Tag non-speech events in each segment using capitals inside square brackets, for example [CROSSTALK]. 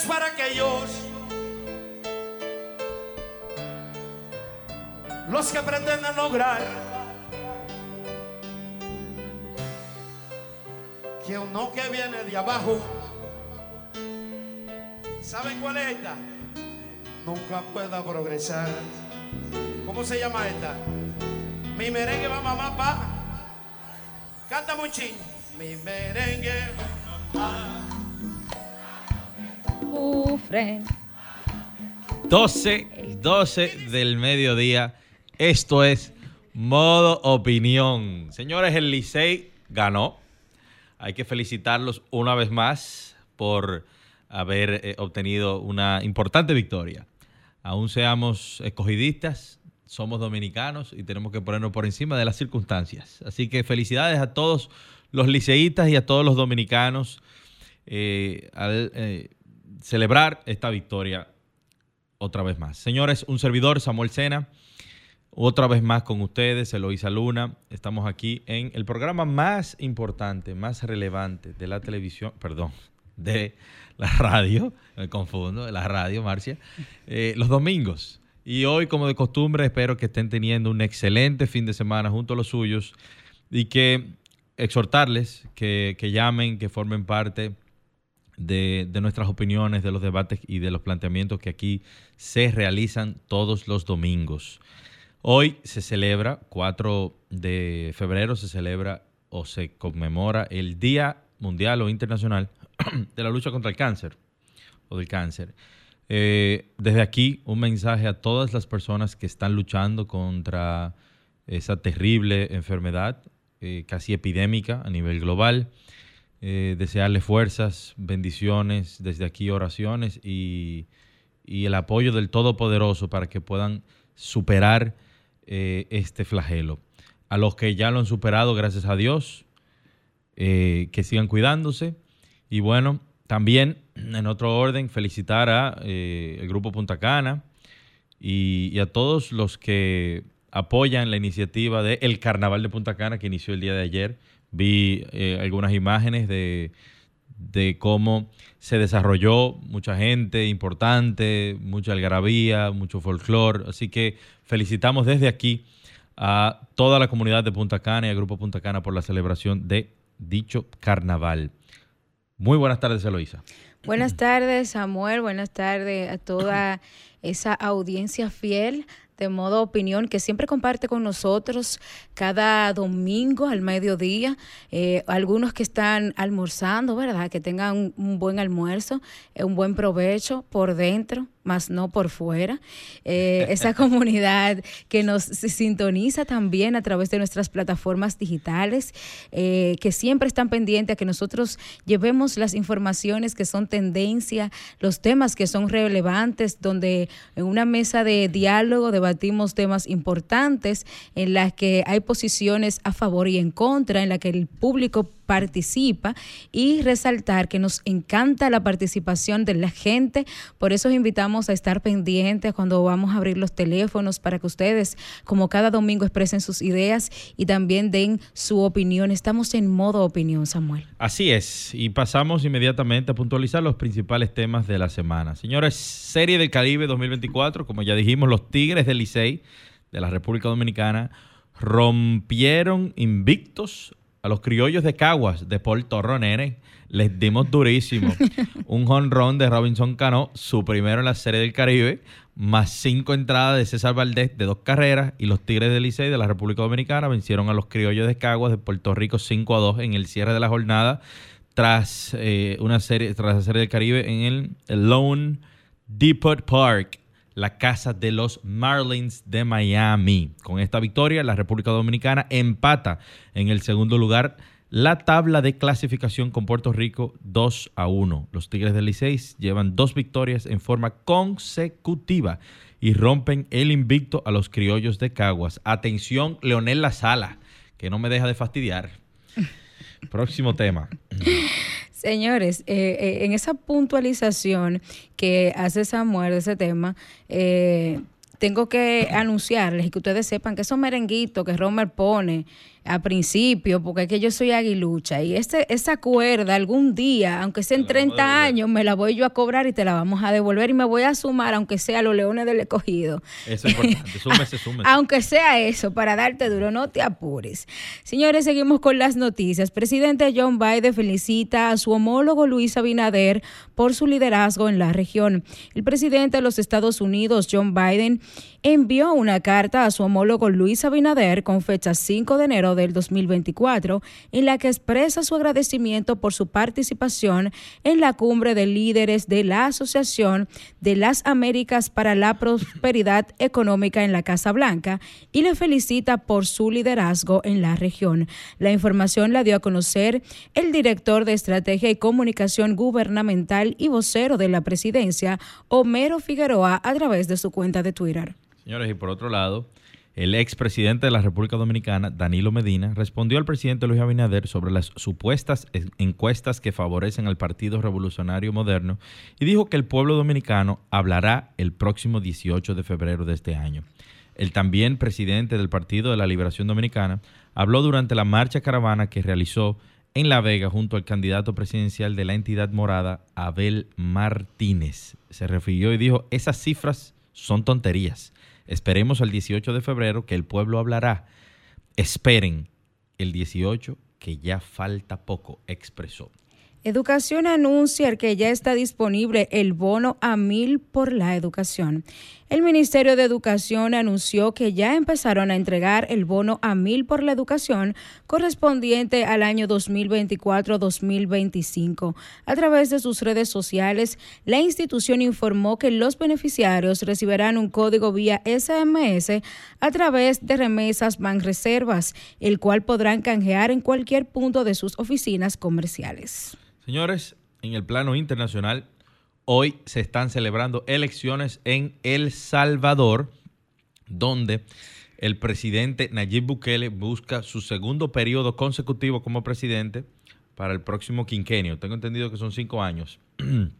Es para aquellos los que pretenden lograr que uno que viene de abajo, ¿saben cuál es esta? Nunca pueda progresar. ¿Cómo se llama esta? Mi merengue va mamá pa. Canta muy ching. Mi merengue va 12, 12 del mediodía. Esto es modo opinión. Señores, el Licey ganó. Hay que felicitarlos una vez más por haber eh, obtenido una importante victoria. Aún seamos escogidistas, somos dominicanos y tenemos que ponernos por encima de las circunstancias. Así que felicidades a todos los liceístas y a todos los dominicanos eh, eh, celebrar esta victoria otra vez más. Señores, un servidor, Samuel Sena, otra vez más con ustedes, Eloisa Luna. Estamos aquí en el programa más importante, más relevante de la televisión, perdón, de la radio, me confundo, de la radio, Marcia, eh, los domingos. Y hoy, como de costumbre, espero que estén teniendo un excelente fin de semana junto a los suyos y que exhortarles que, que llamen, que formen parte de, nuestras opiniones, de los debates y de los planteamientos que aquí se realizan todos los domingos. Hoy se celebra, 4 de febrero, se celebra o se conmemora el Día Mundial o Internacional [CLEARS THROAT] de la lucha contra el cáncer o del cáncer. Eh, desde aquí, un mensaje a todas las personas que están luchando contra esa terrible enfermedad, eh, casi epidémica a nivel global. Eh, desearle fuerzas, bendiciones, desde aquí oraciones y, el apoyo del Todopoderoso para que puedan superar eh, este flagelo. A los que ya lo han superado, gracias a Dios, eh, que sigan cuidándose. Y bueno, también en otro orden, felicitar a el Grupo Punta Cana y, y, a todos los que apoyan la iniciativa de El Carnaval de Punta Cana que inició el día de ayer Vi eh, algunas imágenes de, cómo se desarrolló mucha gente importante, mucha algarabía, mucho folclore. Así que felicitamos desde aquí a toda la comunidad de Punta Cana y al Grupo Punta Cana por la celebración de dicho carnaval. Muy buenas tardes, Eloisa. Buenas tardes, Samuel. Buenas tardes a toda esa audiencia fiel de modo opinión, que siempre comparte con nosotros cada domingo al mediodía. Eh, algunos que están almorzando, ¿verdad? Que tengan un, buen almuerzo, eh, un buen provecho por dentro, más no por fuera. Eh, [LAUGHS] esa comunidad que nos sintoniza también a través de nuestras plataformas digitales, eh, que siempre están pendientes a que nosotros llevemos las informaciones que son tendencia, los temas que son relevantes, donde en una mesa de diálogo debatimos temas importantes en las que hay posiciones a favor y en contra, en la que el público participa y resaltar que nos encanta la participación de la gente, por eso os invitamos a estar pendientes cuando vamos a abrir los teléfonos para que ustedes, como cada domingo, expresen sus ideas y también den su opinión. Estamos en modo opinión, Samuel. Así es, y pasamos inmediatamente a puntualizar los principales temas de la semana. Señores, Serie del Caribe 2024, como ya dijimos, los Tigres del Licey de la República Dominicana rompieron invictos a los criollos de Caguas, de Puerto Nene, les dimos durísimo. [LAUGHS] Un jonrón de Robinson Cano, su primero en la Serie del Caribe, más cinco entradas de César Valdés de dos carreras y los Tigres del Licey de la República Dominicana vencieron a los criollos de Caguas de Puerto Rico 5 a 2 en el cierre de la jornada tras eh, una serie tras la Serie del Caribe en el, el Lone Depot Park la casa de los Marlins de Miami. Con esta victoria, la República Dominicana empata en el segundo lugar la tabla de clasificación con Puerto Rico 2 a 1. Los Tigres del Licey llevan dos victorias en forma consecutiva y rompen el invicto a los criollos de Caguas. Atención, Leonel La Sala, que no me deja de fastidiar. Próximo tema. Señores, eh, eh, en esa puntualización que hace Samuel de ese tema, eh, tengo que anunciarles y que ustedes sepan que esos merenguitos que Romer pone a principio, porque es que yo soy aguilucha y este, esa cuerda algún día, aunque sea en 30 años, me la voy yo a cobrar y te la vamos a devolver y me voy a sumar, aunque sea los leones del escogido. Eso es importante, [LAUGHS] súmese, súmese. aunque sea eso, para darte duro, no te apures. Señores, seguimos con las noticias. Presidente John Biden felicita a su homólogo Luis Abinader por su liderazgo en la región. El presidente de los Estados Unidos, John Biden, envió una carta a su homólogo Luis Abinader con fecha 5 de enero del 2024, en la que expresa su agradecimiento por su participación en la cumbre de líderes de la Asociación de las Américas para la Prosperidad Económica en la Casa Blanca y le felicita por su liderazgo en la región. La información la dio a conocer el director de Estrategia y Comunicación Gubernamental y vocero de la presidencia, Homero Figueroa, a través de su cuenta de Twitter. Señores, y por otro lado, el expresidente de la República Dominicana, Danilo Medina, respondió al presidente Luis Abinader sobre las supuestas encuestas que favorecen al Partido Revolucionario Moderno y dijo que el pueblo dominicano hablará el próximo 18 de febrero de este año. El también presidente del Partido de la Liberación Dominicana habló durante la marcha caravana que realizó en La Vega junto al candidato presidencial de la entidad morada, Abel Martínez. Se refirió y dijo, esas cifras son tonterías. Esperemos al 18 de febrero que el pueblo hablará. Esperen el 18 que ya falta poco, expresó. Educación anuncia que ya está disponible el bono a mil por la educación. El Ministerio de Educación anunció que ya empezaron a entregar el bono a mil por la educación correspondiente al año 2024-2025. A través de sus redes sociales, la institución informó que los beneficiarios recibirán un código vía SMS a través de remesas Banreservas, el cual podrán canjear en cualquier punto de sus oficinas comerciales. Señores, en el plano internacional, hoy se están celebrando elecciones en El Salvador, donde el presidente Nayib Bukele busca su segundo periodo consecutivo como presidente para el próximo quinquenio. Tengo entendido que son cinco años. [CLEARS THROAT]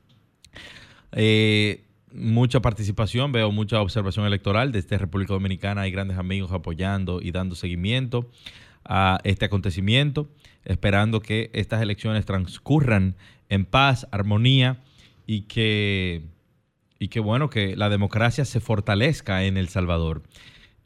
Eh, mucha participación, veo mucha observación electoral desde República Dominicana. Hay grandes amigos apoyando y dando seguimiento a este acontecimiento esperando que estas elecciones transcurran en paz, armonía y que, y que bueno, que la democracia se fortalezca en El Salvador.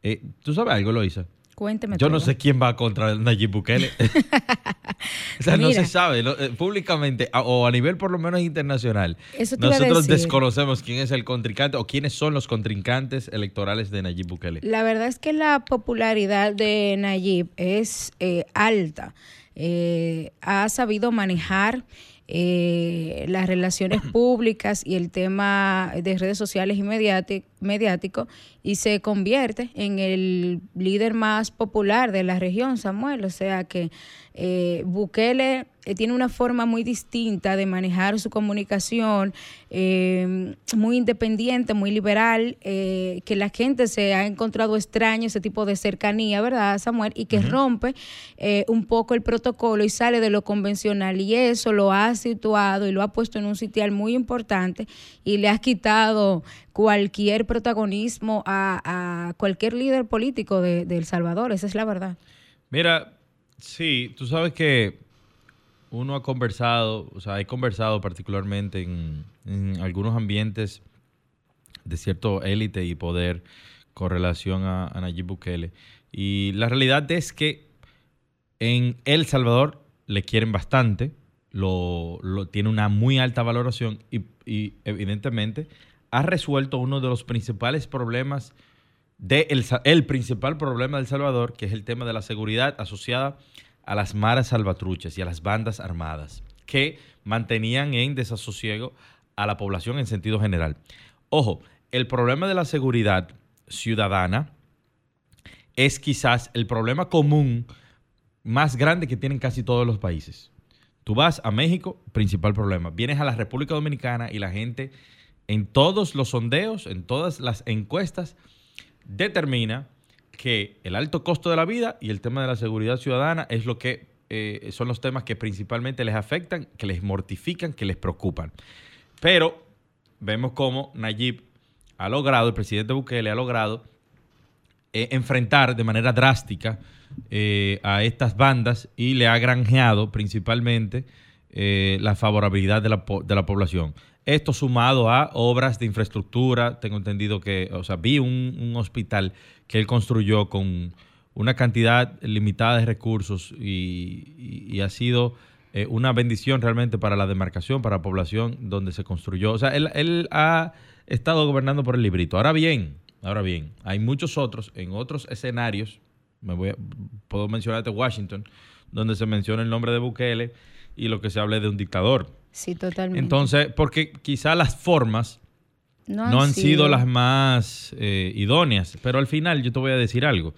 Eh, ¿Tú sabes algo, Loisa? Cuénteme. Yo no sé quién va contra Nayib Bukele. [LAUGHS] o sea, no se sabe eh, públicamente o a nivel por lo menos internacional. nosotros desconocemos quién es el contrincante o quiénes son los contrincantes electorales de Nayib Bukele. La verdad es que la popularidad de Nayib es eh, alta. Eh, ha sabido manejar eh, las relaciones [CLEARS THROAT] públicas y el tema de redes sociales y mediático y se convierte en el líder más popular de la región, Samuel. O sea que eh, Bukele eh, tiene una forma muy distinta de manejar su comunicación, eh, muy independiente, muy liberal, que la gente se ha encontrado extraño ese tipo de cercanía, ¿verdad, Samuel? Y que rompe un poco el protocolo y sale de lo convencional. Y eso lo ha situado y lo ha puesto en un sitial muy importante y le ha quitado cualquier protagonismo a, cualquier líder político de, de El Salvador, esa es la verdad. Mira, Sí, tú sabes que uno ha conversado, o sea, he conversado particularmente en, algunos ambientes de cierto élite y poder con relación a, Nayib Bukele. Y la realidad es que en El Salvador le quieren bastante, lo, tiene una muy alta valoración y, evidentemente ha resuelto uno de los principales problemas de el, principal problema de El Salvador, que es el tema de la seguridad asociada a las maras salvatruches y a las bandas armadas, que mantenían en desasosiego a la población en sentido general. Ojo, el problema de la seguridad ciudadana es quizás el problema común más grande que tienen casi todos los países. Tú vas a México, principal problema. Vienes a la República Dominicana y la gente en todos los sondeos, en todas las encuestas, determina que el alto costo de la vida y el tema de la seguridad ciudadana es lo que eh, son los temas que principalmente les afectan, que les mortifican, que les preocupan. Pero vemos cómo Nayib ha logrado, el presidente Bukele ha logrado eh, enfrentar de manera drástica eh, a estas bandas y le ha granjeado principalmente la favorabilidad de la, de la población. Esto sumado a obras de infraestructura, tengo entendido que, o sea, vi un, hospital que él construyó con una cantidad limitada de recursos y, ha sido eh, una bendición realmente para la demarcación, para la población donde se construyó. O sea, él, ha estado gobernando por el librito. Ahora bien, ahora bien, hay muchos otros en otros escenarios, me voy puedo mencionarte Washington, donde se menciona el nombre de Bukele y lo que se hable de un dictador. Sí, totalmente. Entonces, porque quizá las formas no han, sido. las más eh, idóneas, pero al final yo te voy a decir algo.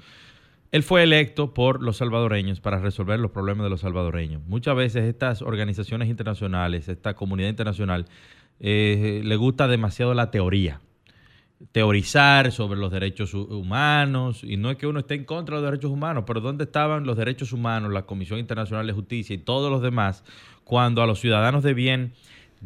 Él fue electo por los salvadoreños para resolver los problemas de los salvadoreños. Muchas veces estas organizaciones internacionales, esta comunidad internacional, eh, le gusta demasiado la teoría teorizar sobre los derechos humanos, y no es que uno esté en contra de los derechos humanos, pero ¿dónde estaban los derechos humanos, la Comisión Internacional de Justicia y todos los demás cuando a los ciudadanos de bien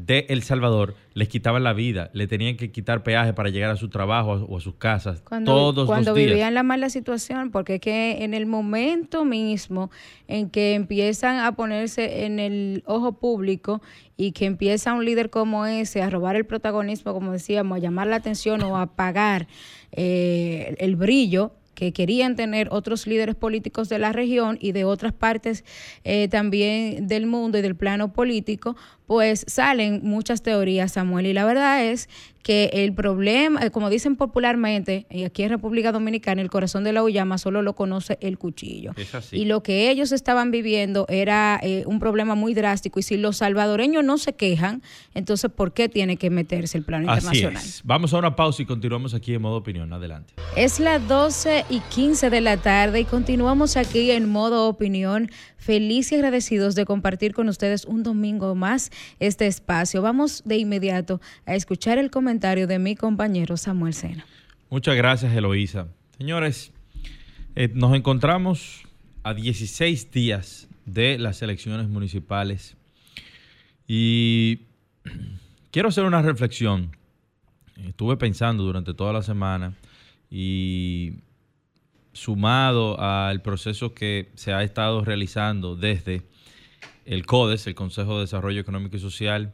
de El Salvador les quitaban la vida, le tenían que quitar peaje para llegar a su trabajo o a sus casas cuando, todos cuando los días. vivían la mala situación, porque es que en el momento mismo en que empiezan a ponerse en el ojo público y que empieza un líder como ese a robar el protagonismo, como decíamos, a llamar la atención o a apagar eh, el brillo, que querían tener otros líderes políticos de la región y de otras partes eh, también del mundo y del plano político, pues salen muchas teorías, Samuel. Y la verdad es que el problema, eh, como dicen popularmente, y aquí en República Dominicana, el corazón de la Uyama solo lo conoce el cuchillo. Y lo que ellos estaban viviendo era eh, un problema muy drástico. Y si los salvadoreños no se quejan, entonces ¿por qué tiene que meterse el plano internacional? Vamos a una pausa y continuamos aquí en modo opinión. Adelante. Es las 12 y 15 de la tarde y continuamos aquí en modo opinión feliz y agradecidos de compartir con ustedes un domingo más este espacio. Vamos de inmediato a escuchar el comentario de mi compañero Samuel Sena. Muchas gracias, Eloísa. Señores, eh, nos encontramos a 16 días de las elecciones municipales y [CLEARS THROAT] quiero hacer una reflexión. Estuve pensando durante toda la semana y sumado al proceso que se ha estado realizando desde el CODES, el Consejo de Desarrollo Económico y Social,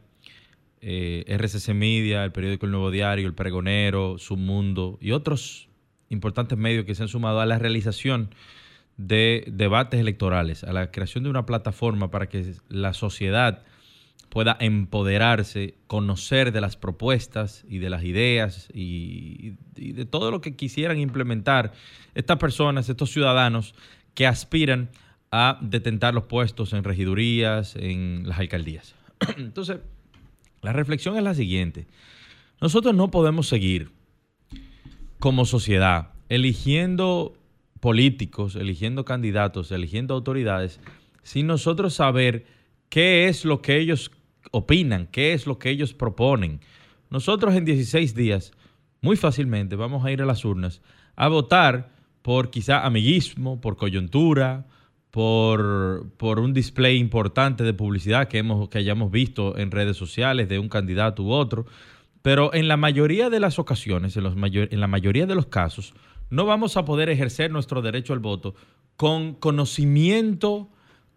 eh, RCC Media, el periódico El Nuevo Diario, El Pregonero, Submundo y otros importantes medios que se han sumado a la realización de debates electorales, a la creación de una plataforma para que la sociedad pueda empoderarse, conocer de las propuestas y de las ideas y, de todo lo que quisieran implementar estas personas, estos ciudadanos que aspiran a detentar los puestos en regidurías, en las alcaldías. [CLEARS THROAT] Entonces, la reflexión es la siguiente. Nosotros no podemos seguir como sociedad eligiendo políticos, eligiendo candidatos, eligiendo autoridades, sin nosotros saber qué es lo que ellos opinan, qué es lo que ellos proponen. Nosotros en 16 días, muy fácilmente, vamos a ir a las urnas a votar por quizá amiguismo, por coyuntura, por, por un display importante de publicidad que, hemos, que hayamos visto en redes sociales de un candidato u otro. Pero en la mayoría de las ocasiones, en, los en la mayoría de los casos, no vamos a poder ejercer nuestro derecho al voto con conocimiento,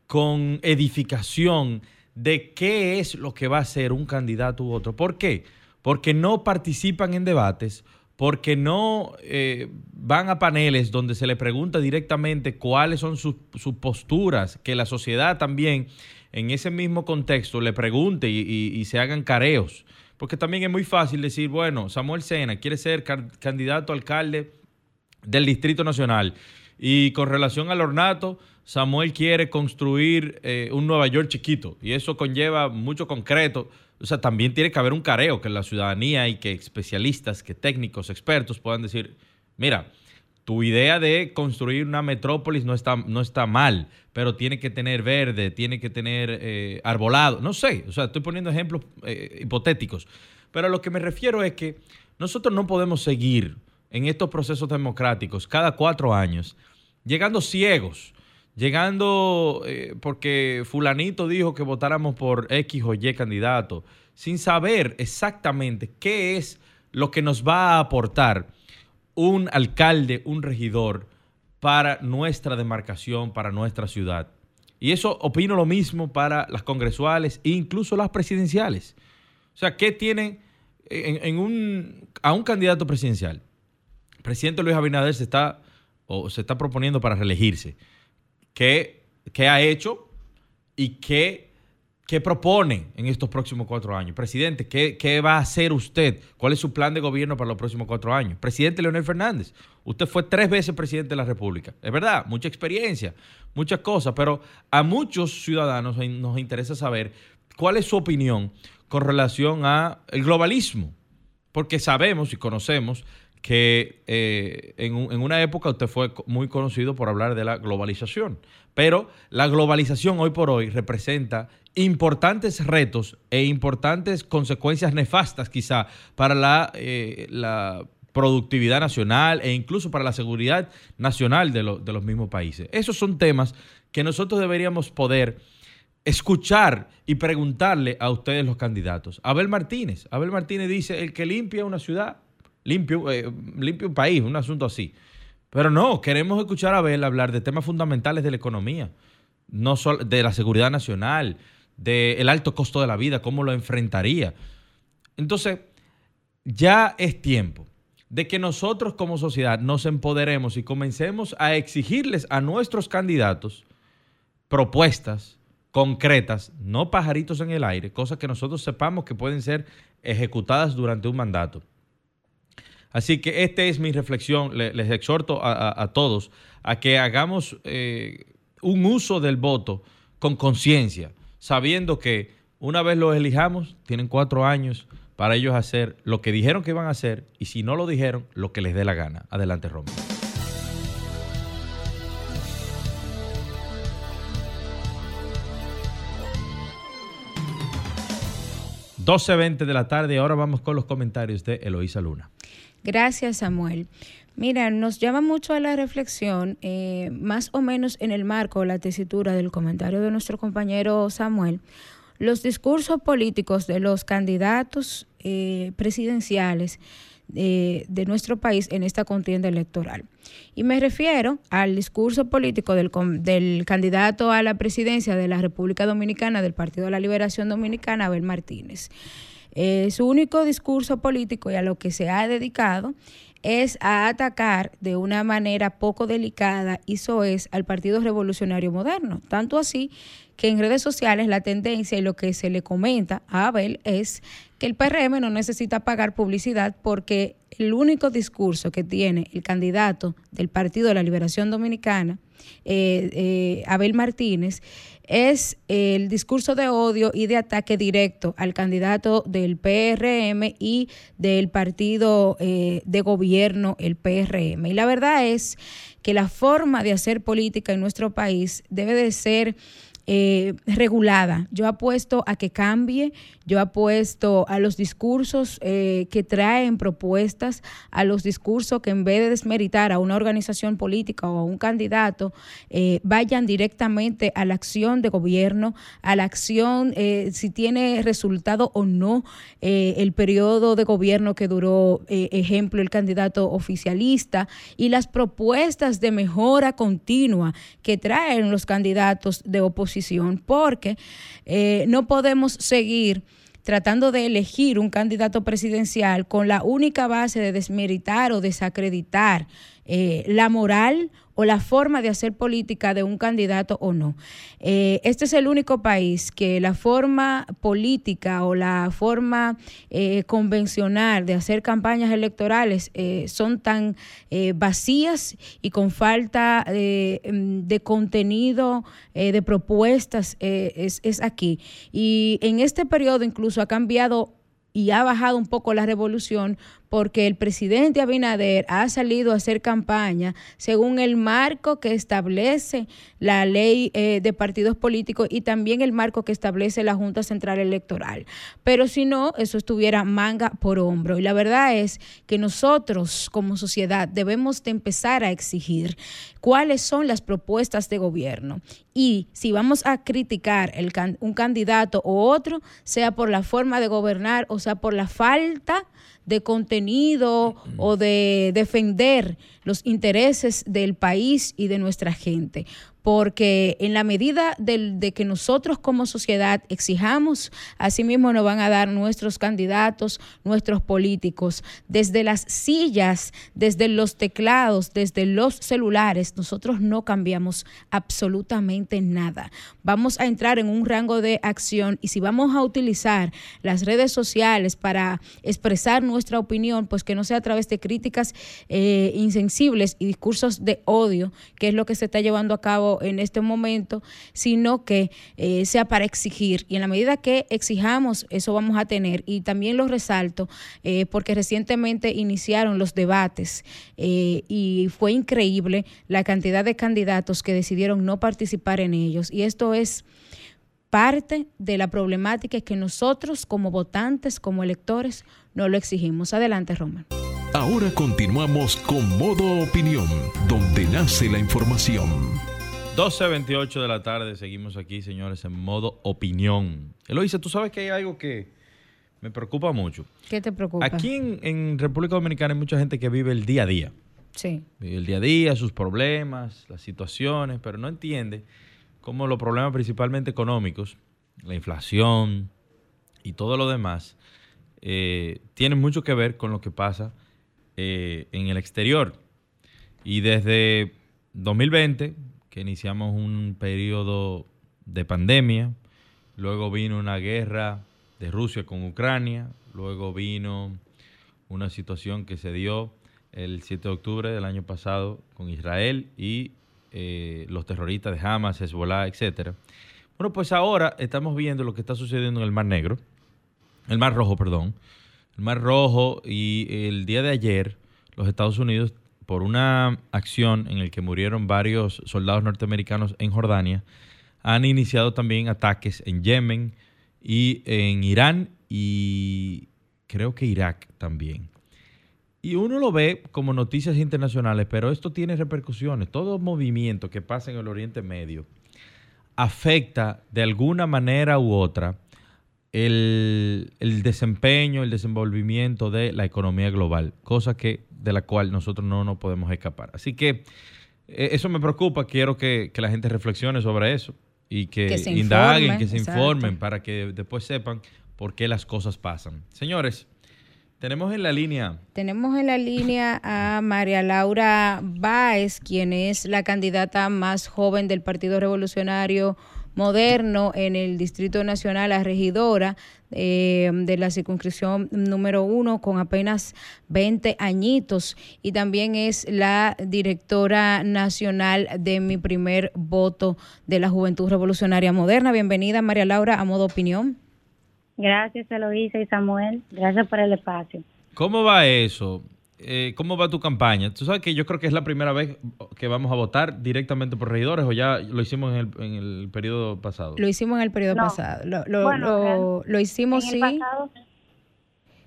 con edificación, de qué es lo que va a ser un candidato u otro. ¿Por qué? Porque no participan en debates, porque no eh, van a paneles donde se le pregunta directamente cuáles son sus, posturas, que la sociedad también en ese mismo contexto le pregunte y, se hagan careos. Porque también es muy fácil decir, bueno, Samuel Sena quiere ser candidato a alcalde del Distrito Nacional y con relación al ornato, Samuel quiere construir eh, un Nueva York chiquito y eso conlleva mucho concreto. O sea, también tiene que haber un careo que la ciudadanía y que especialistas, que técnicos, expertos puedan decir, mira, tu idea de construir una metrópolis no está, no está mal, pero tiene que tener verde, tiene que tener eh, arbolado, no sé, o sea, estoy poniendo ejemplos eh, hipotéticos, pero a lo que me refiero es que nosotros no podemos seguir en estos procesos democráticos cada cuatro años llegando ciegos, llegando eh, porque fulanito dijo que votáramos por X o Y candidato, sin saber exactamente qué es lo que nos va a aportar un alcalde, un regidor para nuestra demarcación, para nuestra ciudad. Y eso opino lo mismo para las congresuales e incluso las presidenciales. O sea, ¿qué tiene en, un, a un candidato presidencial? El presidente Luis Abinader se está, o se está proponiendo para reelegirse. ¿Qué, qué ha hecho y qué ¿Qué propone en estos próximos cuatro años? Presidente, ¿qué, va a hacer usted? ¿Cuál es su plan de gobierno para los próximos cuatro años? Presidente Leonel Fernández, usted fue tres veces presidente de la República. Es verdad, mucha experiencia, muchas cosas, pero a muchos ciudadanos nos interesa saber cuál es su opinión con relación al globalismo. Porque sabemos y conocemos que eh, en, una época usted fue muy conocido por hablar de la globalización, pero la globalización hoy por hoy representa importantes retos e importantes consecuencias nefastas quizá para la, eh, productividad nacional e incluso para la seguridad nacional de, de los mismos países. Esos son temas que nosotros deberíamos poder escuchar y preguntarle a ustedes los candidatos. Abel Martínez, Abel Martínez dice, el que limpia una ciudad, limpia, eh, país, un asunto así. Pero no, queremos escuchar a Abel hablar de temas fundamentales de la economía, no solo de la seguridad nacional, del alto costo de la vida, cómo lo enfrentaría. Entonces, ya es tiempo de que nosotros como sociedad nos empoderemos y comencemos a exigirles a nuestros candidatos propuestas concretas, no pajaritos en el aire, cosas que nosotros sepamos que pueden ser ejecutadas durante un mandato. Así que esta es mi reflexión. Les, exhorto a, todos a que hagamos eh, un uso del voto con conciencia sabiendo que una vez los elijamos, tienen cuatro años para ellos hacer lo que dijeron que iban a hacer y si no lo dijeron, lo que les dé la gana. Adelante, Romero. ...12.20 de la tarde... ...ahora vamos con los comentarios de Eloísa Luna. Gracias, Samuel. Mira, nos llama mucho a la reflexión, eh, más o menos en el marco, la tesitura del comentario de nuestro compañero Samuel, los discursos políticos de los candidatos eh, presidenciales eh, de nuestro país en esta contienda electoral. Y me refiero al discurso político del, del, candidato a la presidencia de la República Dominicana del Partido de la Liberación Dominicana, Abel Martínez. Su único discurso político y a lo que se ha dedicado es a atacar de una manera poco delicada y es al Partido Revolucionario Moderno. Tanto así que en redes sociales la tendencia y lo que se le comenta a Abel es que el PRM no necesita pagar publicidad porque el único discurso que tiene el candidato del Partido de la Liberación Dominicana, eh, eh, Abel Martínez, es el discurso de odio y de ataque directo al candidato del PRM y del partido eh, de gobierno, el PRM. Y la verdad es que la forma de hacer política en nuestro país debe de ser eh, regulada. Yo apuesto a que cambie, yo apuesto a los discursos eh, que traen propuestas, a los discursos que en vez de desmeritar a una organización política o a un candidato, eh, vayan directamente a la acción de gobierno, a la acción, si tiene resultado o no el periodo de gobierno que duró, ejemplo, el candidato oficialista, y las propuestas de mejora continua que traen los candidatos de oposición porque eh, no podemos seguir tratando de elegir un candidato presidencial con la única base de desmeritar o desacreditar eh, la moral o la forma de hacer política de un candidato o no. Eh, este es el único país que la forma política o la forma eh, convencional de hacer campañas electorales son tan vacías y con falta de contenido, de propuestas, es, es aquí. Y en este periodo incluso ha cambiado y ha bajado un poco la revolución porque el presidente Abinader ha salido a hacer campaña según el marco que establece la ley eh, de partidos políticos y también el marco que establece la Junta Central Electoral. Pero si no, eso estuviera manga por hombro. Y la verdad es que nosotros como sociedad debemos de empezar a exigir cuáles son las propuestas de gobierno. Y si vamos a criticar un candidato o otro, sea por la forma de gobernar o sea por la falta de contenido o de defender los intereses del país y de nuestra gente porque en la medida de, que nosotros como sociedad exijamos, asimismo nos van a dar nuestros candidatos, nuestros políticos, desde las sillas, desde los teclados, desde los celulares, nosotros no cambiamos absolutamente nada. Vamos a entrar en un rango de acción y si vamos a utilizar las redes sociales para expresar nuestra opinión, pues que no sea a través de críticas eh, insensibles y discursos de odio, que es lo que se está llevando a cabo en este momento, sino que eh, sea para exigir. Y en la medida que exijamos, eso vamos a tener. Y también lo resalto eh, porque recientemente iniciaron los debates eh, y fue increíble la cantidad de candidatos que decidieron no participar en ellos. Y esto es parte de la problemática que nosotros como votantes, como electores, no lo exigimos. Adelante, Roman. Ahora continuamos con Modo Opinión, donde nace la información. 12.28 de la tarde, seguimos aquí, señores, en modo opinión. Eloisa, tú sabes que hay algo que me preocupa mucho. ¿Qué te preocupa? Aquí en, República Dominicana hay mucha gente que vive el día a día. Sí. Vive el día a día, sus problemas, las situaciones, pero no entiende cómo los problemas principalmente económicos, la inflación y todo lo demás, eh, tienen mucho que ver con lo que pasa eh, en el exterior. Y desde 2020 que iniciamos un periodo de pandemia, luego vino una guerra de Rusia con Ucrania, luego vino una situación que se dio el 7 de octubre del año pasado con Israel y eh, los terroristas de Hamas, Hezbollah, etc. Bueno, pues ahora estamos viendo lo que está sucediendo en el Mar Negro, el Mar Rojo, perdón, el Mar Rojo y el día de ayer los Estados Unidos por una acción en la que murieron varios soldados norteamericanos en Jordania, han iniciado también ataques en Yemen y en Irán y creo que Irak también. Y uno lo ve como noticias internacionales, pero esto tiene repercusiones. Todo movimiento que pasa en el Oriente Medio afecta de alguna manera u otra el, el, desempeño, el desenvolvimiento de la economía global, cosa que de la cual nosotros no nos podemos escapar. Así que eh, eso me preocupa, quiero que, la gente reflexione sobre eso y que, indaguen, que se informen para que después sepan por qué las cosas pasan. Señores, tenemos en la línea. Tenemos en la línea a María Laura Báez, quien es la candidata más joven del Partido Revolucionario Moderno en el Distrito Nacional a regidora eh, de la circunscripción número uno con apenas 20 añitos y también es la directora nacional de mi primer voto de la Juventud Revolucionaria Moderna. Bienvenida María Laura a modo opinión. Gracias Eloísa y Samuel, gracias por el espacio. ¿Cómo va eso? Eh, ¿cómo va tu campaña? Tú sabes que yo creo que es la primera vez que vamos a votar directamente por regidores o ya lo hicimos en el, en el periodo pasado. Lo hicimos en el periodo pasado. Lo, lo, lo, hicimos en el sí. Pasado,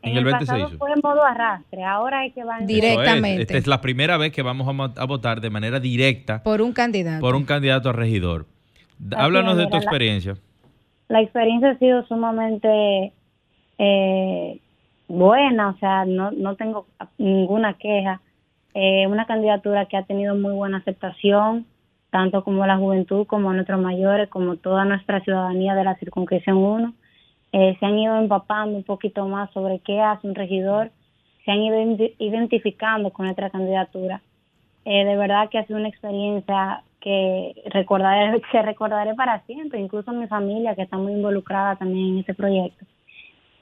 en, el, 20 se fue en modo arrastre, ahora hay que van directamente. Esta es la primera vez que vamos a, votar de manera directa por un candidato. Por un candidato a regidor. Háblanos de tu experiencia. La, experiencia ha sido sumamente eh, buena, o sea, no, no tengo ninguna queja. Eh, una candidatura que ha tenido muy buena aceptación, tanto como la juventud, como nuestros mayores, como toda nuestra ciudadanía de la circunscripción 1. Eh, se han ido empapando un poquito más sobre qué hace un regidor, se han ido identificando con nuestra candidatura. Eh, de verdad que ha sido una experiencia que recordaré, [LAUGHS] que recordaré para siempre, incluso mi familia que está muy involucrada también en este proyecto.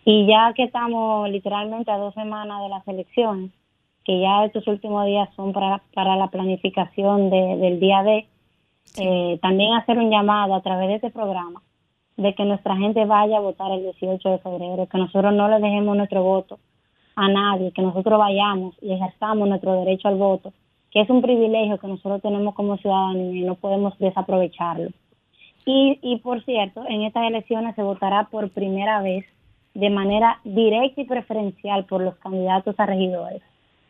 Y ya que estamos literalmente a dos semanas de las elecciones, que ya estos últimos días son para, para la planificación de, del día D, eh, también hacer un llamado a través de este programa de que nuestra gente vaya a votar el 18 de febrero, que nosotros no le dejemos nuestro voto a nadie, que nosotros vayamos y ejerzamos nuestro derecho al voto, que es un privilegio que nosotros tenemos como ciudadanos y no podemos desaprovecharlo. Y, y por cierto, en estas elecciones se votará por primera vez de manera directa y preferencial por los candidatos a regidores,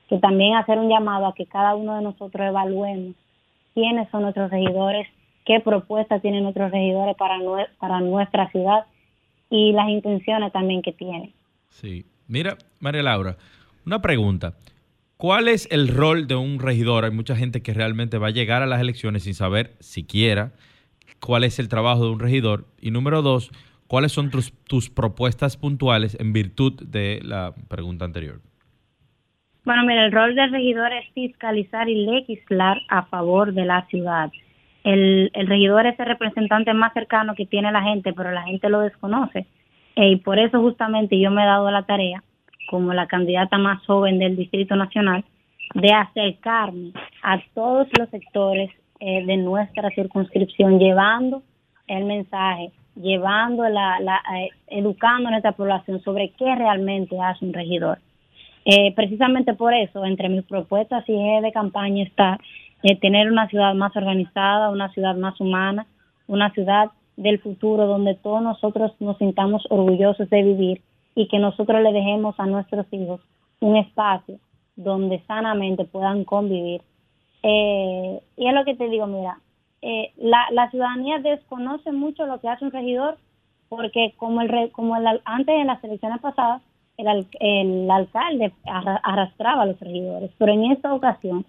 que también hacer un llamado a que cada uno de nosotros evaluemos quiénes son nuestros regidores, qué propuestas tienen nuestros regidores para, nuestra ciudad y las intenciones también que tienen. Sí, mira, María Laura, una pregunta. ¿Cuál es el rol de un regidor? Hay mucha gente que realmente va a llegar a las elecciones sin saber siquiera cuál es el trabajo de un regidor. Y número dos, ¿cuáles son tus, tus propuestas puntuales en virtud de la pregunta anterior? Bueno, mira, el rol del regidor es fiscalizar y legislar a favor de la ciudad. El, regidor es el representante más cercano que tiene la gente, pero la gente lo desconoce. y por eso justamente yo me he dado la tarea, como la candidata más joven del Distrito Nacional, de acercarme a todos los sectores eh, de nuestra circunscripción, llevando el mensaje, llevando la, la eh, educando a nuestra población sobre qué realmente hace un regidor. Eh, precisamente por eso, entre mis propuestas y de campaña está eh, tener una ciudad más organizada, una ciudad más humana, una ciudad del futuro donde todos nosotros nos sintamos orgullosos de vivir y que nosotros le dejemos a nuestros hijos un espacio donde sanamente puedan convivir. Eh, y es lo que te digo, mira, la, la ciudadanía desconoce mucho lo que hace un regidor porque como el como el, antes en las elecciones pasadas el, alcalde arrastraba a los regidores, pero en esta ocasión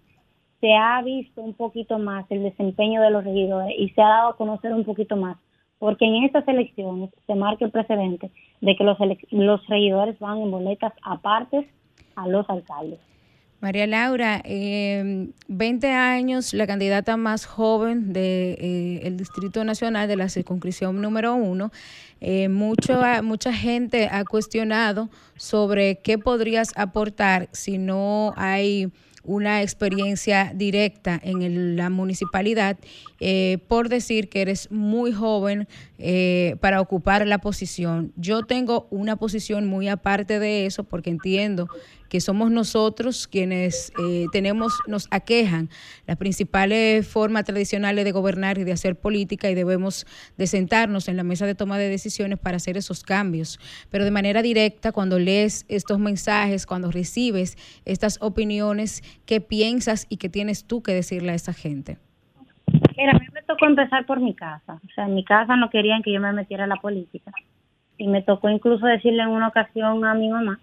se ha visto un poquito más el desempeño de los regidores y se ha dado a conocer un poquito más, porque en estas elecciones se marca el precedente de que los, los regidores van en boletas apartes a los alcaldes. María Laura, eh, 20 años, la candidata más joven del de, eh, Distrito Nacional de la circunscripción número uno. Eh, mucho, mucha gente ha cuestionado sobre qué podrías aportar si no hay una experiencia directa en la municipalidad, eh, por decir que eres muy joven eh, para ocupar la posición. Yo tengo una posición muy aparte de eso porque entiendo que somos nosotros quienes eh, tenemos, nos aquejan las principales formas tradicionales de gobernar y de hacer política y debemos de sentarnos en la mesa de toma de decisiones para hacer esos cambios. Pero de manera directa, cuando lees estos mensajes, cuando recibes estas opiniones, ¿qué piensas y qué tienes tú que decirle a esa gente? Mira, a mí me tocó empezar por mi casa. O sea, en mi casa no querían que yo me metiera en la política. Y me tocó incluso decirle en una ocasión a mi mamá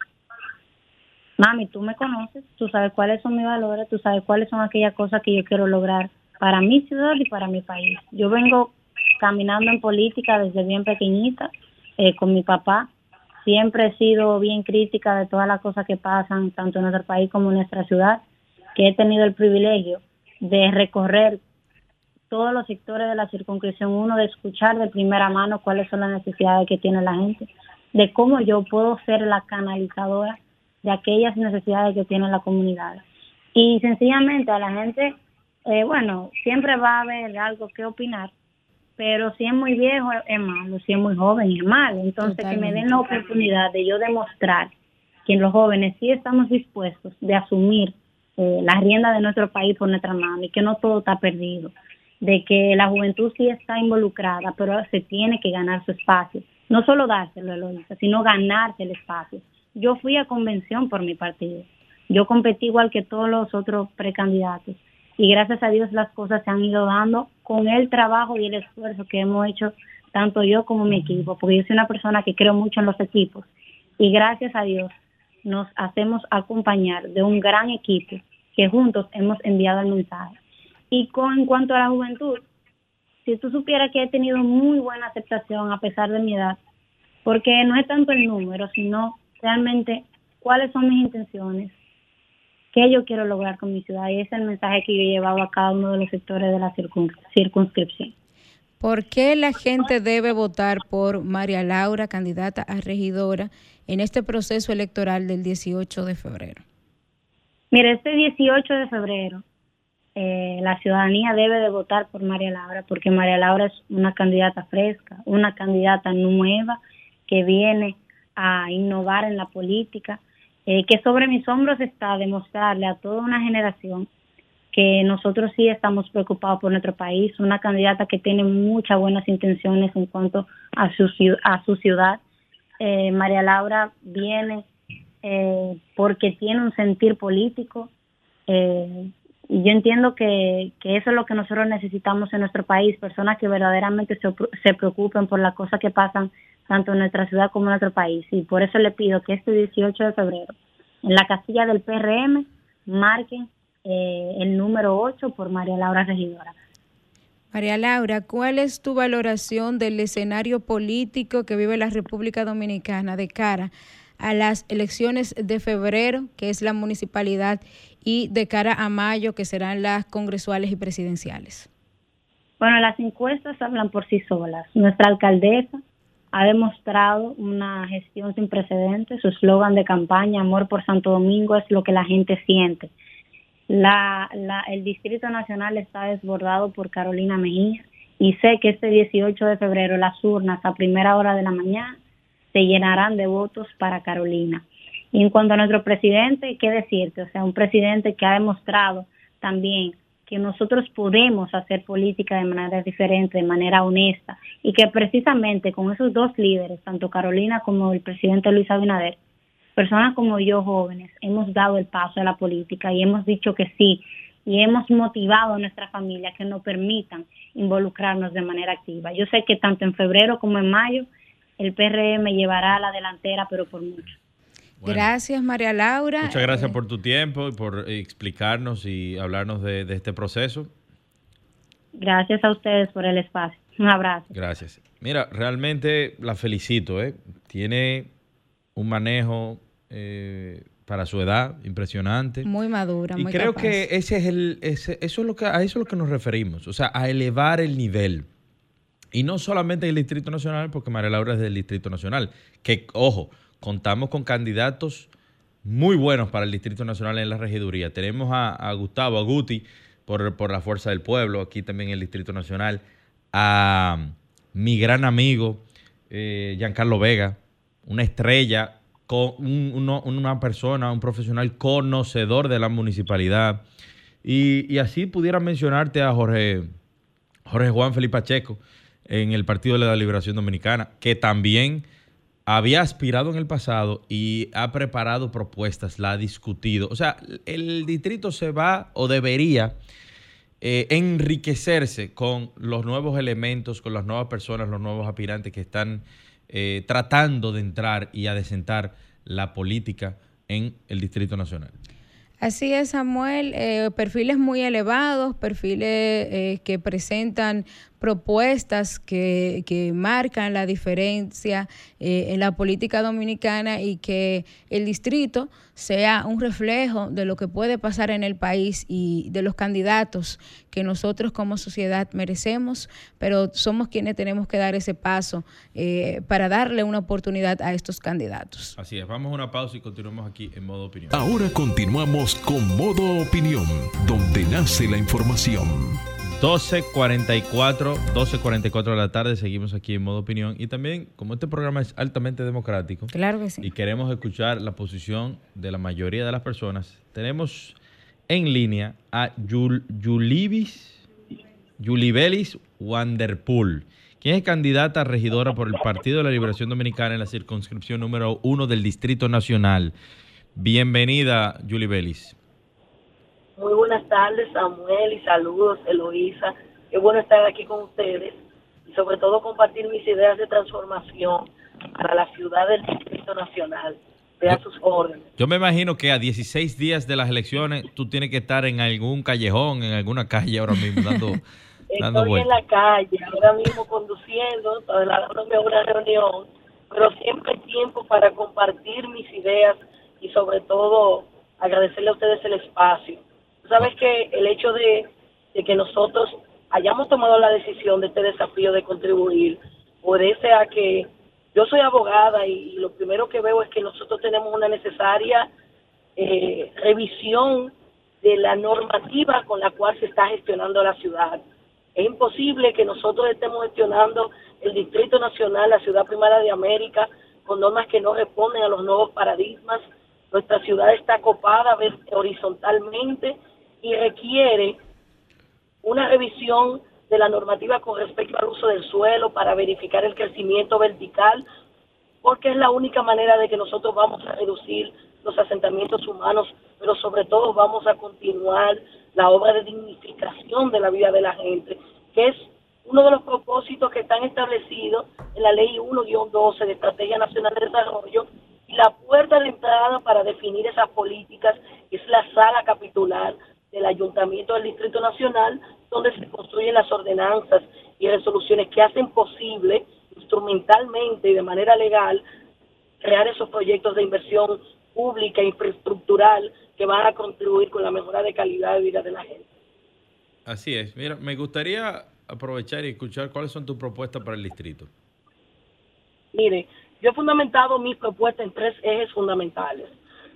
mami, tú me conoces, tú sabes cuáles son mis valores, tú sabes cuáles son aquellas cosas que yo quiero lograr para mi ciudad y para mi país. Yo vengo caminando en política desde bien pequeñita eh, con mi papá. Siempre he sido bien crítica de todas las cosas que pasan, tanto en nuestro país como en nuestra ciudad, que he tenido el privilegio de recorrer todos los sectores de la circunscripción, uno de escuchar de primera mano cuáles son las necesidades que tiene la gente, de cómo yo puedo ser la canalizadora de aquellas necesidades que tiene la comunidad. Y sencillamente a la gente, eh, bueno, siempre va a haber algo que opinar, pero si es muy viejo es malo, si es muy joven es malo. Entonces que me den la oportunidad de yo demostrar que los jóvenes sí estamos dispuestos de asumir eh, la rienda de nuestro país por nuestra mano y que no todo está perdido, de que la juventud sí está involucrada, pero se tiene que ganar su espacio. No solo dárselo, Eloisa, sino ganarse el espacio yo fui a convención por mi partido. Yo competí igual que todos los otros precandidatos. Y gracias a Dios las cosas se han ido dando con el trabajo y el esfuerzo que hemos hecho tanto yo como mi equipo, porque yo soy una persona que creo mucho en los equipos. Y gracias a Dios nos hacemos acompañar de un gran equipo que juntos hemos enviado el mensaje. Y con en cuanto a la juventud, si tú supieras que he tenido muy buena aceptación a pesar de mi edad, porque no es tanto el número, sino realmente cuáles son mis intenciones, qué yo quiero lograr con mi ciudad. Y ese es el mensaje que yo he llevado a cada uno de los sectores de la circunscripción. ¿Por qué la gente debe votar por María Laura, candidata a regidora, en este proceso electoral del 18 de febrero? Mire, este 18 de febrero eh, la ciudadanía debe de votar por María Laura porque María Laura es una candidata fresca, una candidata nueva que viene a innovar en la política, eh, que sobre mis hombros está demostrarle a toda una generación que nosotros sí estamos preocupados por nuestro país, una candidata que tiene muchas buenas intenciones en cuanto a su, a su ciudad. Eh, María Laura viene eh, porque tiene un sentir político. Eh, y yo entiendo que, que, eso es lo que nosotros necesitamos en nuestro país, personas que verdaderamente se, se preocupen por las cosas que pasan tanto en nuestra ciudad como en nuestro país. Y por eso le pido que este 18 de febrero, en la casilla del PRM, marquen eh, el número 8 por María Laura Regidora. María Laura, ¿cuál es tu valoración del escenario político que vive la República Dominicana de cara a las elecciones de febrero, que es la municipalidad, y de cara a mayo, que serán las congresuales y presidenciales? Bueno, las encuestas hablan por sí solas. Nuestra alcaldesa ha demostrado una gestión sin precedentes. Su eslogan de campaña, Amor por Santo Domingo, es lo que la gente siente. La, la, el Distrito Nacional está desbordado por Carolina Mejía y sé que este 18 de febrero las urnas a primera hora de la mañana se llenarán de votos para Carolina. Y en cuanto a nuestro presidente, ¿qué decirte? O sea, un presidente que ha demostrado también que nosotros podemos hacer política de manera diferente, de manera honesta, y que precisamente con esos dos líderes, tanto Carolina como el presidente Luis Abinader, personas como yo jóvenes hemos dado el paso a la política y hemos dicho que sí y hemos motivado a nuestra familia que nos permitan involucrarnos de manera activa. Yo sé que tanto en febrero como en mayo el PRM llevará a la delantera, pero por mucho. Gracias, María Laura. Muchas gracias eh, por tu tiempo y por explicarnos y hablarnos de, de este proceso. Gracias a ustedes por el espacio. Un abrazo. Gracias. Mira, realmente la felicito. ¿eh? Tiene un manejo eh, para su edad, impresionante. Muy madura, y creo que ese es el, ese, eso es lo que, a eso es lo que nos referimos, o sea, a elevar el nivel. Y no solamente del Distrito Nacional, porque María Laura es del Distrito Nacional, que, ojo, contamos con candidatos muy buenos para el Distrito Nacional en la regiduría. Tenemos a, Gustavo, a Guti, por, por, la Fuerza del Pueblo, aquí también en el Distrito Nacional, a mi gran amigo eh, Giancarlo Vega, una estrella con una persona, un profesional conocedor de la municipalidad. Y, así pudiera mencionarte a Jorge, Jorge Juan Felipe Pacheco en el Partido de la Liberación Dominicana, que también había aspirado en el pasado y ha preparado propuestas, la ha discutido. O sea, el distrito se va o debería eh, enriquecerse con los nuevos elementos, con las nuevas personas, los nuevos aspirantes que están eh, tratando de entrar y adecentar la política en el Distrito Nacional. Así es, Samuel. Eh, perfiles muy elevados, perfiles que presentan propuestas que, que marcan la diferencia eh, en la política dominicana y que el distrito sea un reflejo de lo que puede pasar en el país y de los candidatos que nosotros como sociedad merecemos, pero somos quienes tenemos que dar ese paso eh, para darle una oportunidad a estos candidatos. Así es, vamos a una pausa y continuamos aquí en modo opinión. Ahora continuamos con modo opinión, donde nace la información. 12.44, 12.44 de la tarde, seguimos aquí en modo opinión. Y también, como este programa es altamente democrático, claro que sí. y queremos escuchar la posición de la mayoría de las personas, tenemos en línea a Yul, Yulibelis Wanderpool, quien es candidata a regidora por el Partido de la Liberación Dominicana en la circunscripción número uno del Distrito Nacional. Bienvenida, Yulibelis. Muy buenas tardes, Samuel, y saludos, Eloísa. Qué bueno estar aquí con ustedes y sobre todo compartir mis ideas de transformación para la ciudad del Distrito Nacional. Vea sus órdenes. Yo me imagino que a 16 días de las elecciones tú tienes que estar en algún callejón, en alguna calle ahora mismo dando, [LAUGHS] Estoy en la calle, ahora mismo conduciendo, trasladándome una reunión, pero siempre hay tiempo para compartir mis ideas y sobre todo agradecerle a ustedes el espacio sabes que el hecho de, que nosotros hayamos tomado la decisión de este desafío de contribuir obedece a que yo soy abogada y, lo primero que veo es que nosotros tenemos una necesaria eh, revisión de la normativa con la cual se está gestionando la ciudad. Es imposible que nosotros estemos gestionando el Distrito Nacional, la ciudad primera de América, con normas que no responden a los nuevos paradigmas. Nuestra ciudad está copada horizontalmente y requiere una revisión de la normativa con respecto al uso del suelo para verificar el crecimiento vertical, porque es la única manera de que nosotros vamos a reducir los asentamientos humanos, pero sobre todo vamos a continuar la obra de dignificación de la vida de la gente, que es uno de los propósitos que están establecidos en la Ley 1-12 de Estrategia Nacional de Desarrollo y la puerta de entrada para definir esas políticas es la sala capitular del Ayuntamiento del Distrito Nacional, donde se construyen las ordenanzas y resoluciones que hacen posible instrumentalmente y de manera legal crear esos proyectos de inversión pública, infraestructural, que van a contribuir con la mejora de calidad de vida de la gente. Así es. Mira, me gustaría aprovechar y escuchar cuáles son tus propuestas para el distrito. Mire, yo he fundamentado mis propuestas en tres ejes fundamentales.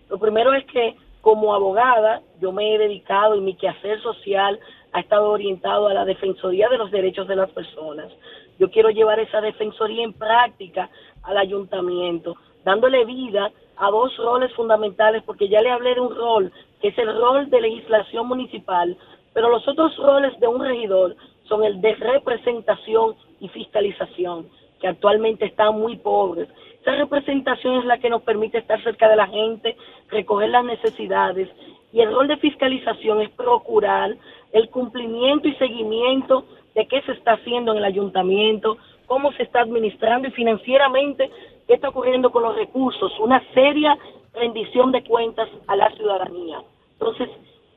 Lo primero es que como abogada yo me he dedicado y mi quehacer social ha estado orientado a la defensoría de los derechos de las personas. Yo quiero llevar esa defensoría en práctica al ayuntamiento, dándole vida a dos roles fundamentales, porque ya le hablé de un rol, que es el rol de legislación municipal, pero los otros roles de un regidor son el de representación y fiscalización, que actualmente están muy pobres. Esa representación es la que nos permite estar cerca de la gente, recoger las necesidades, y el rol de fiscalización es procurar el cumplimiento y seguimiento de qué se está haciendo en el ayuntamiento, cómo se está administrando y financieramente qué está ocurriendo con los recursos, una seria rendición de cuentas a la ciudadanía. Entonces,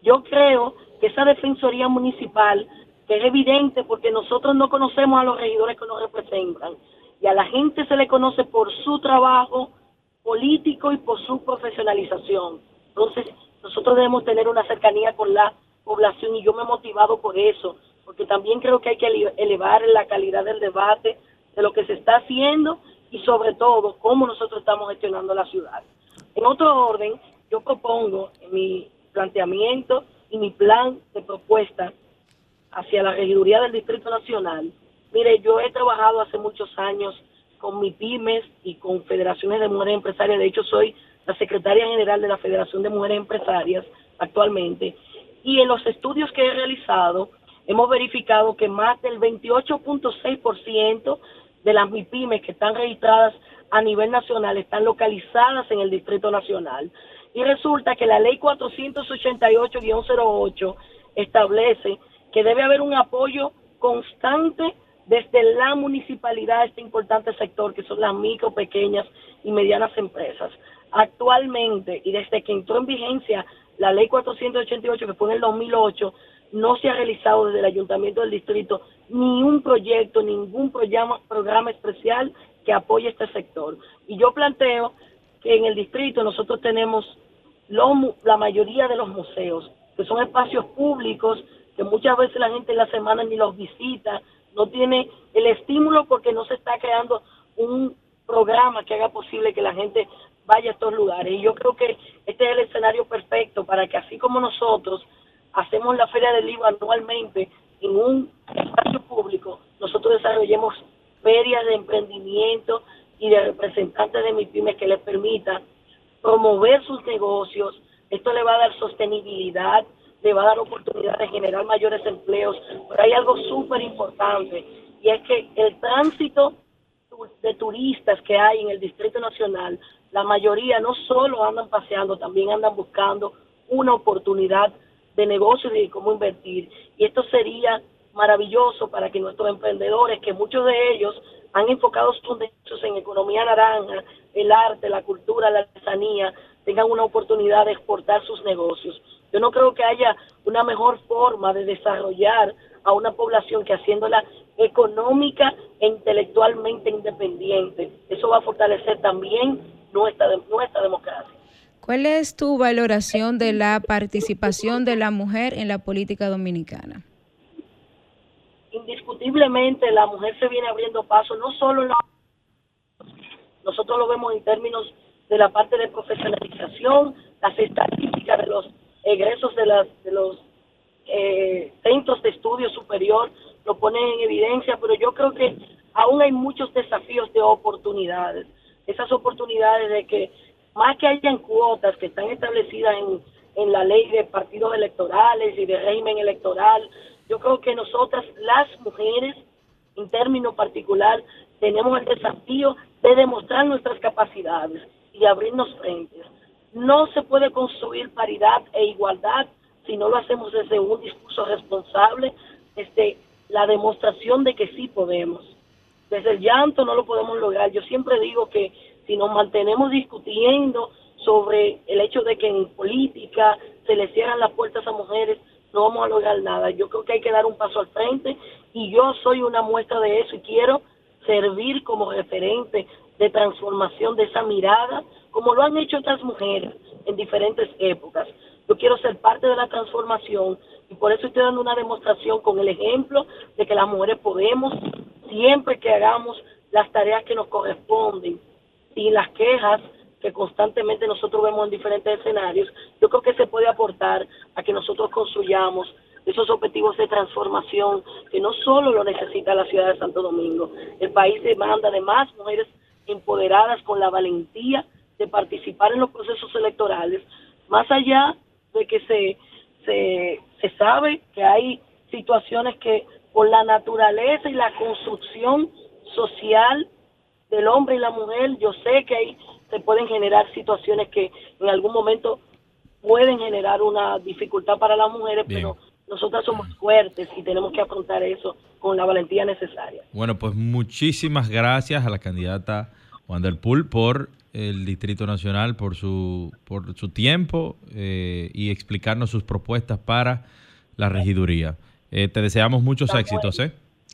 yo creo que esa defensoría municipal, que es evidente porque nosotros no conocemos a los regidores que nos representan, y a la gente se le conoce por su trabajo político y por su profesionalización. Entonces, nosotros debemos tener una cercanía con la población y yo me he motivado por eso, porque también creo que hay que elevar la calidad del debate de lo que se está haciendo y sobre todo cómo nosotros estamos gestionando la ciudad. En otro orden, yo propongo mi planteamiento y mi plan de propuesta hacia la regiduría del Distrito Nacional, mire, yo he trabajado hace muchos años con mi pymes y con federaciones de mujeres empresarias, de hecho soy la secretaria general de la Federación de Mujeres Empresarias actualmente, y en los estudios que he realizado hemos verificado que más del 28.6% de las MIPIMES que están registradas a nivel nacional están localizadas en el Distrito Nacional. Y resulta que la ley 488-08 establece que debe haber un apoyo constante desde la municipalidad este importante sector que son las micro, pequeñas y medianas empresas. Actualmente, y desde que entró en vigencia la ley 488 que fue en el 2008, no se ha realizado desde el ayuntamiento del distrito ni un proyecto, ningún programa, programa especial que apoye este sector. Y yo planteo que en el distrito nosotros tenemos la mayoría de los museos, que son espacios públicos que muchas veces la gente en la semana ni los visita, no tiene el estímulo porque no se está creando un programa que haga posible que la gente vaya a estos lugares. Y yo creo que este es el escenario perfecto para que así como nosotros hacemos la Feria del Libro anualmente en un espacio público, nosotros desarrollemos ferias de emprendimiento y de representantes de MIPIMES que les permitan promover sus negocios. Esto le va a dar sostenibilidad, le va a dar oportunidad de generar mayores empleos. Pero hay algo súper importante y es que el tránsito de turistas que hay en el Distrito Nacional, la mayoría no solo andan paseando, también andan buscando una oportunidad de negocios y de cómo invertir. Y esto sería maravilloso para que nuestros emprendedores, que muchos de ellos han enfocado sus negocios en economía naranja, el arte, la cultura, la artesanía, tengan una oportunidad de exportar sus negocios. Yo no creo que haya una mejor forma de desarrollar a una población que haciéndola económica e intelectualmente independiente. Eso va a fortalecer también nuestra, nuestra democracia. ¿Cuál es tu valoración de la participación de la mujer en la política dominicana? Indiscutiblemente la mujer se viene abriendo paso, no solo en la... Nosotros lo vemos en términos de la parte de profesionalización, las estadísticas de los egresos de, las, de los eh, centros de estudio superior lo ponen en evidencia, pero yo creo que aún hay muchos desafíos de oportunidades. Esas oportunidades de que más que hayan cuotas que están establecidas en, en la ley de partidos electorales y de régimen electoral, yo creo que nosotras, las mujeres, en término particular, tenemos el desafío de demostrar nuestras capacidades y abrirnos frentes. No se puede construir paridad e igualdad si no lo hacemos desde un discurso responsable, desde la demostración de que sí podemos. Desde el llanto no lo podemos lograr. Yo siempre digo que si nos mantenemos discutiendo sobre el hecho de que en política se le cierran las puertas a mujeres, no vamos a lograr nada. Yo creo que hay que dar un paso al frente y yo soy una muestra de eso y quiero servir como referente de transformación de esa mirada, como lo han hecho otras mujeres en diferentes épocas. Yo quiero ser parte de la transformación y por eso estoy dando una demostración con el ejemplo de que las mujeres podemos, siempre que hagamos las tareas que nos corresponden y las quejas que constantemente nosotros vemos en diferentes escenarios, yo creo que se puede aportar a que nosotros construyamos esos objetivos de transformación que no solo lo necesita la ciudad de Santo Domingo, el país demanda de más mujeres empoderadas con la valentía de participar en los procesos electorales, más allá de que se, se, se sabe que hay situaciones que por la naturaleza y la construcción social del hombre y la mujer, yo sé que ahí se pueden generar situaciones que en algún momento pueden generar una dificultad para las mujeres, pero nosotras somos fuertes y tenemos que afrontar eso con la valentía necesaria. Bueno, pues muchísimas gracias a la candidata Juan del Pool por el Distrito Nacional, por su, por su tiempo eh, y explicarnos sus propuestas para la regiduría. Eh, te deseamos muchos éxitos, ¿eh?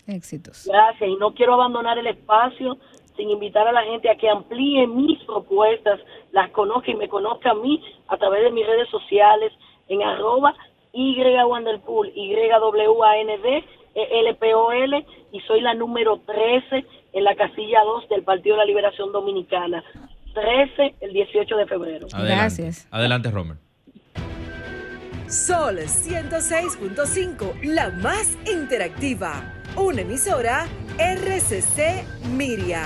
Éxitos. Gracias, y no quiero abandonar el espacio sin invitar a la gente a que amplíe mis propuestas, las conozca y me conozca a mí a través de mis redes sociales en arroba y Wanderpool, Y-W-A-N-D, L-P-O-L, y soy la número 13 en la casilla 2 del Partido de la Liberación Dominicana. 13 el 18 de febrero. Gracias. Adelante, Romer. Sol 106.5, la más interactiva. Una emisora RCC Miria.